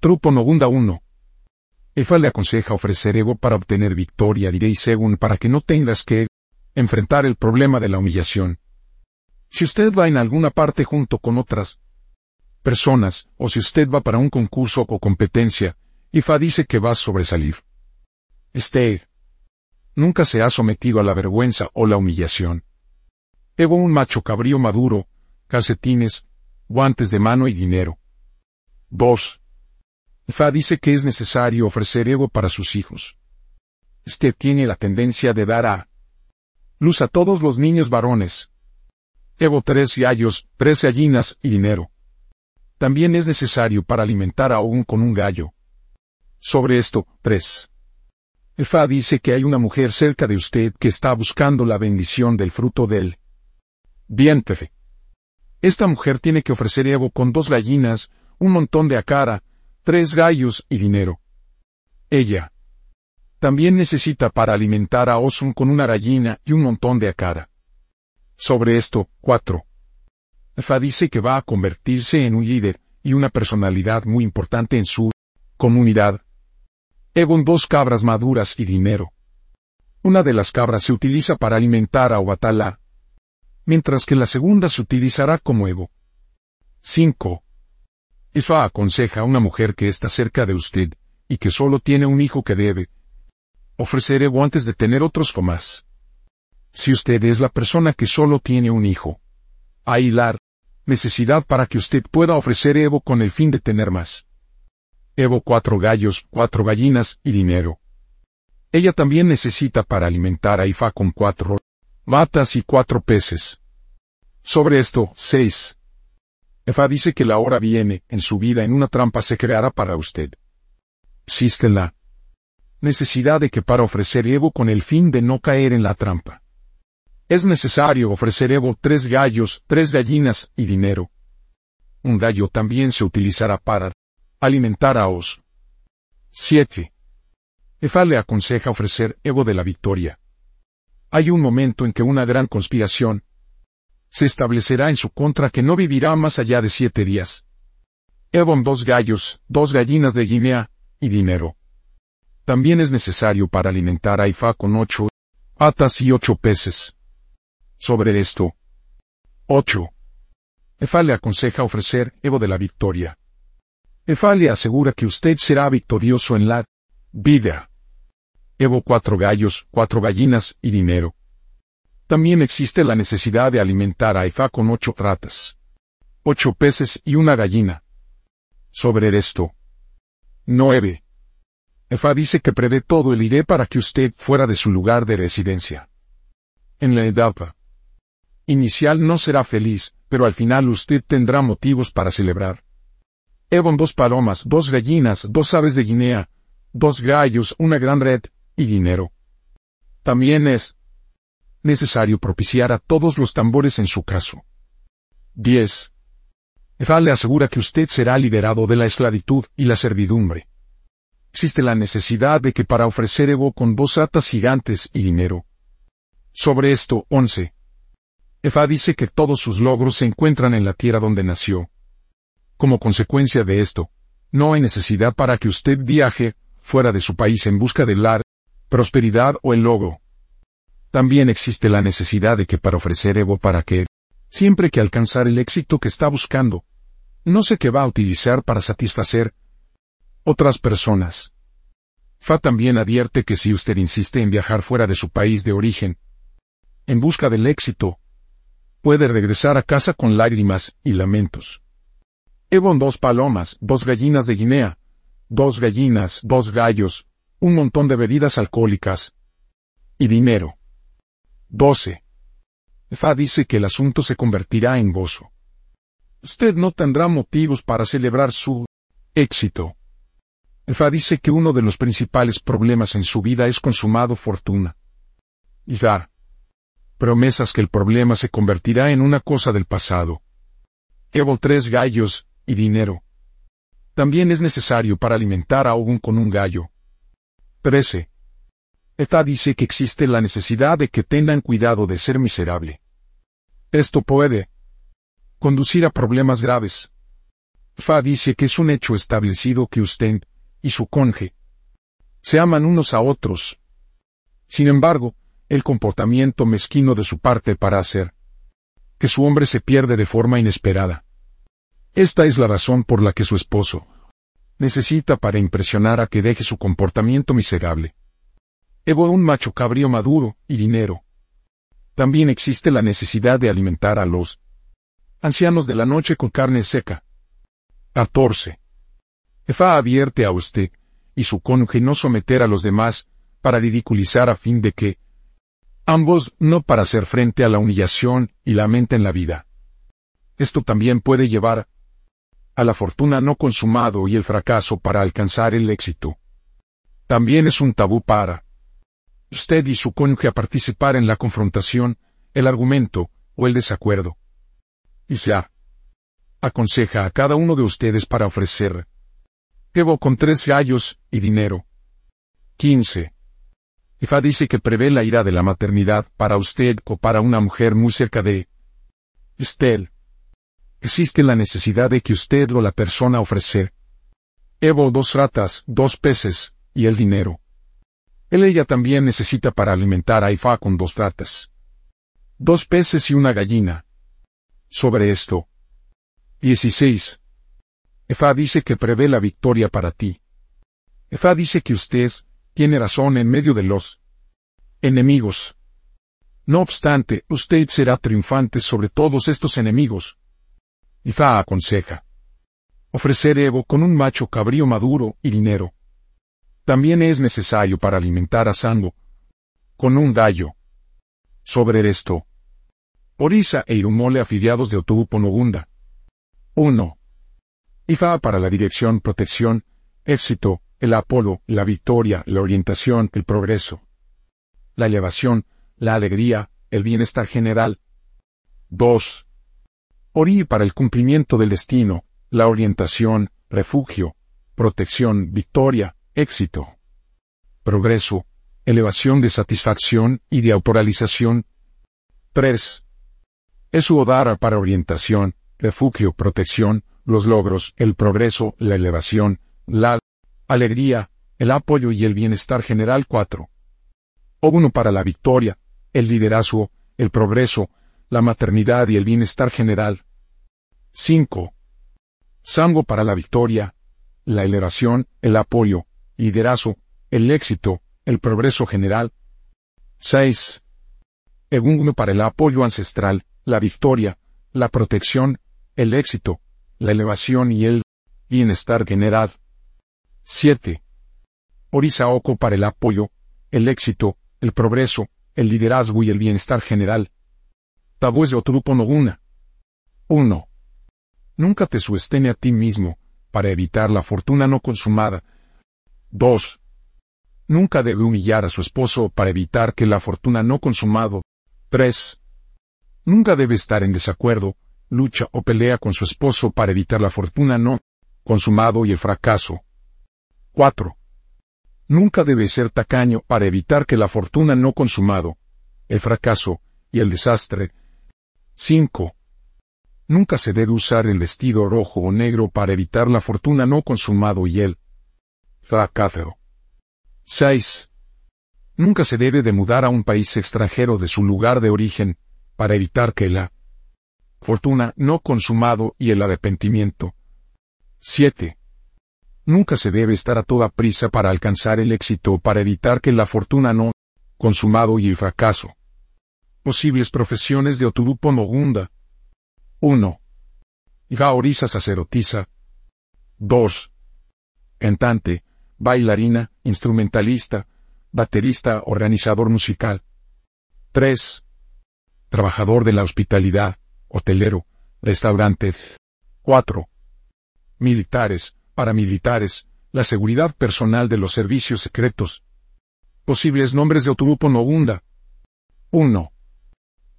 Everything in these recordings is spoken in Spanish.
Trupo Nogunda 1. Efa le aconseja ofrecer ego para obtener victoria, diréis según para que no tengas que enfrentar el problema de la humillación. Si usted va en alguna parte junto con otras personas, o si usted va para un concurso o competencia, Ifa dice que va a sobresalir. Este nunca se ha sometido a la vergüenza o la humillación. Ego un macho cabrío maduro, calcetines, guantes de mano y dinero. 2. Fa dice que es necesario ofrecer ego para sus hijos. Este tiene la tendencia de dar a luz a todos los niños varones. Evo tres gallos, tres gallinas y dinero. También es necesario para alimentar a un con un gallo. Sobre esto, 3. Efa dice que hay una mujer cerca de usted que está buscando la bendición del fruto del vientre. Esta mujer tiene que ofrecer Evo con dos gallinas, un montón de acara, tres gallos y dinero. Ella también necesita para alimentar a Osun con una gallina y un montón de acara. Sobre esto, 4. Efa dice que va a convertirse en un líder y una personalidad muy importante en su comunidad. Egon dos cabras maduras y dinero. Una de las cabras se utiliza para alimentar a Obatala, mientras que la segunda se utilizará como Evo. 5. Ifa aconseja a una mujer que está cerca de usted, y que solo tiene un hijo que debe ofrecer Evo antes de tener otros o más. Si usted es la persona que solo tiene un hijo, hay la necesidad para que usted pueda ofrecer Evo con el fin de tener más. Evo cuatro gallos, cuatro gallinas y dinero. Ella también necesita para alimentar a Ifa con cuatro matas y cuatro peces. Sobre esto, 6. Efa dice que la hora viene, en su vida en una trampa se creará para usted. Existe la necesidad de que para ofrecer Evo con el fin de no caer en la trampa. Es necesario ofrecer Evo tres gallos, tres gallinas y dinero. Un gallo también se utilizará para alimentar a Os. 7. Efa le aconseja ofrecer ego de la victoria. Hay un momento en que una gran conspiración se establecerá en su contra que no vivirá más allá de siete días. Evon dos gallos, dos gallinas de Guinea, y dinero. También es necesario para alimentar a Ifa con ocho patas y ocho peces. Sobre esto. 8. Efa le aconseja ofrecer ego de la victoria. Efa le asegura que usted será victorioso en la vida. Evo cuatro gallos, cuatro gallinas y dinero. También existe la necesidad de alimentar a Efa con ocho ratas, ocho peces y una gallina. Sobre esto. 9. Efa dice que prevé todo el iré para que usted fuera de su lugar de residencia. En la etapa inicial no será feliz, pero al final usted tendrá motivos para celebrar. Evon dos palomas, dos gallinas, dos aves de Guinea, dos gallos, una gran red, y dinero. También es necesario propiciar a todos los tambores en su caso. 10. Efa le asegura que usted será liberado de la esclavitud y la servidumbre. Existe la necesidad de que para ofrecer Evo con dos atas gigantes y dinero. Sobre esto, 11. Efa dice que todos sus logros se encuentran en la tierra donde nació. Como consecuencia de esto, no hay necesidad para que usted viaje fuera de su país en busca de la prosperidad o el logro. También existe la necesidad de que para ofrecer Evo para que, siempre que alcanzar el éxito que está buscando, no sé qué va a utilizar para satisfacer otras personas. Fa también advierte que si usted insiste en viajar fuera de su país de origen, en busca del éxito, puede regresar a casa con lágrimas y lamentos. Evon dos palomas, dos gallinas de Guinea, dos gallinas, dos gallos, un montón de bebidas alcohólicas. Y dinero. 12. Fa dice que el asunto se convertirá en gozo. Usted no tendrá motivos para celebrar su éxito. Fa dice que uno de los principales problemas en su vida es consumado fortuna. Y promesas que el problema se convertirá en una cosa del pasado. Evo tres gallos, y dinero. También es necesario para alimentar a un con un gallo. 13. Eta dice que existe la necesidad de que tengan cuidado de ser miserable. Esto puede conducir a problemas graves. Fa dice que es un hecho establecido que usted y su conje se aman unos a otros. Sin embargo, el comportamiento mezquino de su parte para hacer que su hombre se pierde de forma inesperada. Esta es la razón por la que su esposo necesita para impresionar a que deje su comportamiento miserable. Evo un macho cabrío maduro y dinero. También existe la necesidad de alimentar a los ancianos de la noche con carne seca. 14. Efa advierte a usted y su cónyuge no someter a los demás para ridiculizar a fin de que ambos no para hacer frente a la humillación y la mente en la vida. Esto también puede llevar a la fortuna no consumado y el fracaso para alcanzar el éxito. También es un tabú para usted y su cónyuge a participar en la confrontación, el argumento o el desacuerdo. Y se aconseja a cada uno de ustedes para ofrecer Evo con tres gallos y dinero. 15. Ifa dice que prevé la ira de la maternidad para usted o para una mujer muy cerca de usted. Existe la necesidad de que usted o la persona ofrecer Evo dos ratas, dos peces, y el dinero. Él ella también necesita para alimentar a Ifa con dos ratas. Dos peces y una gallina. Sobre esto. 16. Efa dice que prevé la victoria para ti. Efa dice que usted tiene razón en medio de los enemigos. No obstante, usted será triunfante sobre todos estos enemigos. Ifa aconseja. Ofrecer Evo con un macho cabrío maduro y dinero. También es necesario para alimentar a Sango. Con un gallo. Sobre esto. Orisa e Irumole afiliados de Otubu 1. IFA para la dirección, protección, éxito, el Apolo, la victoria, la orientación, el progreso. La elevación, la alegría, el bienestar general. 2. Ori para el cumplimiento del destino, la orientación, refugio, protección, victoria, éxito. Progreso, elevación de satisfacción y de autoralización. 3. Es Odara para orientación, refugio, protección, los logros, el progreso, la elevación, la alegría, el apoyo y el bienestar general 4. O uno para la victoria, el liderazgo, el progreso, la maternidad y el bienestar general. 5. Sango para la victoria, la elevación, el apoyo, liderazgo, el éxito, el progreso general. 6. Egunguno para el apoyo ancestral, la victoria, la protección, el éxito, la elevación y el bienestar general. 7. Orisaoko para el apoyo, el éxito, el progreso, el liderazgo y el bienestar general. Tabúes de Otrupo Noguna. 1. Nunca te suestene a ti mismo, para evitar la fortuna no consumada. 2. Nunca debe humillar a su esposo para evitar que la fortuna no consumado. 3. Nunca debe estar en desacuerdo, lucha o pelea con su esposo para evitar la fortuna no consumado y el fracaso. 4. Nunca debe ser tacaño para evitar que la fortuna no consumado, el fracaso y el desastre. 5. Nunca se debe usar el vestido rojo o negro para evitar la fortuna no consumado y el fracaso. 6. Nunca se debe de mudar a un país extranjero de su lugar de origen, para evitar que la fortuna no consumado y el arrepentimiento. 7. Nunca se debe estar a toda prisa para alcanzar el éxito para evitar que la fortuna no consumado y el fracaso. Posibles profesiones de Oturupo Mogunda. 1. Gaoriza sacerdotisa. 2. Cantante, bailarina, instrumentalista, baterista, organizador musical. 3. Trabajador de la hospitalidad hotelero, restaurante. 4. Militares, paramilitares, la seguridad personal de los servicios secretos. Posibles nombres de Oturupo Nogunda. 1.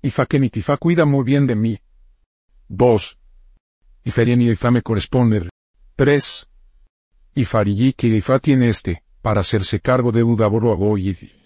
Ifakenikifa cuida muy bien de mí. 2. Iferien y Ifa me corresponde. 3. Ifarigi que Ifa tiene este, para hacerse cargo de Udaboro Agoyi.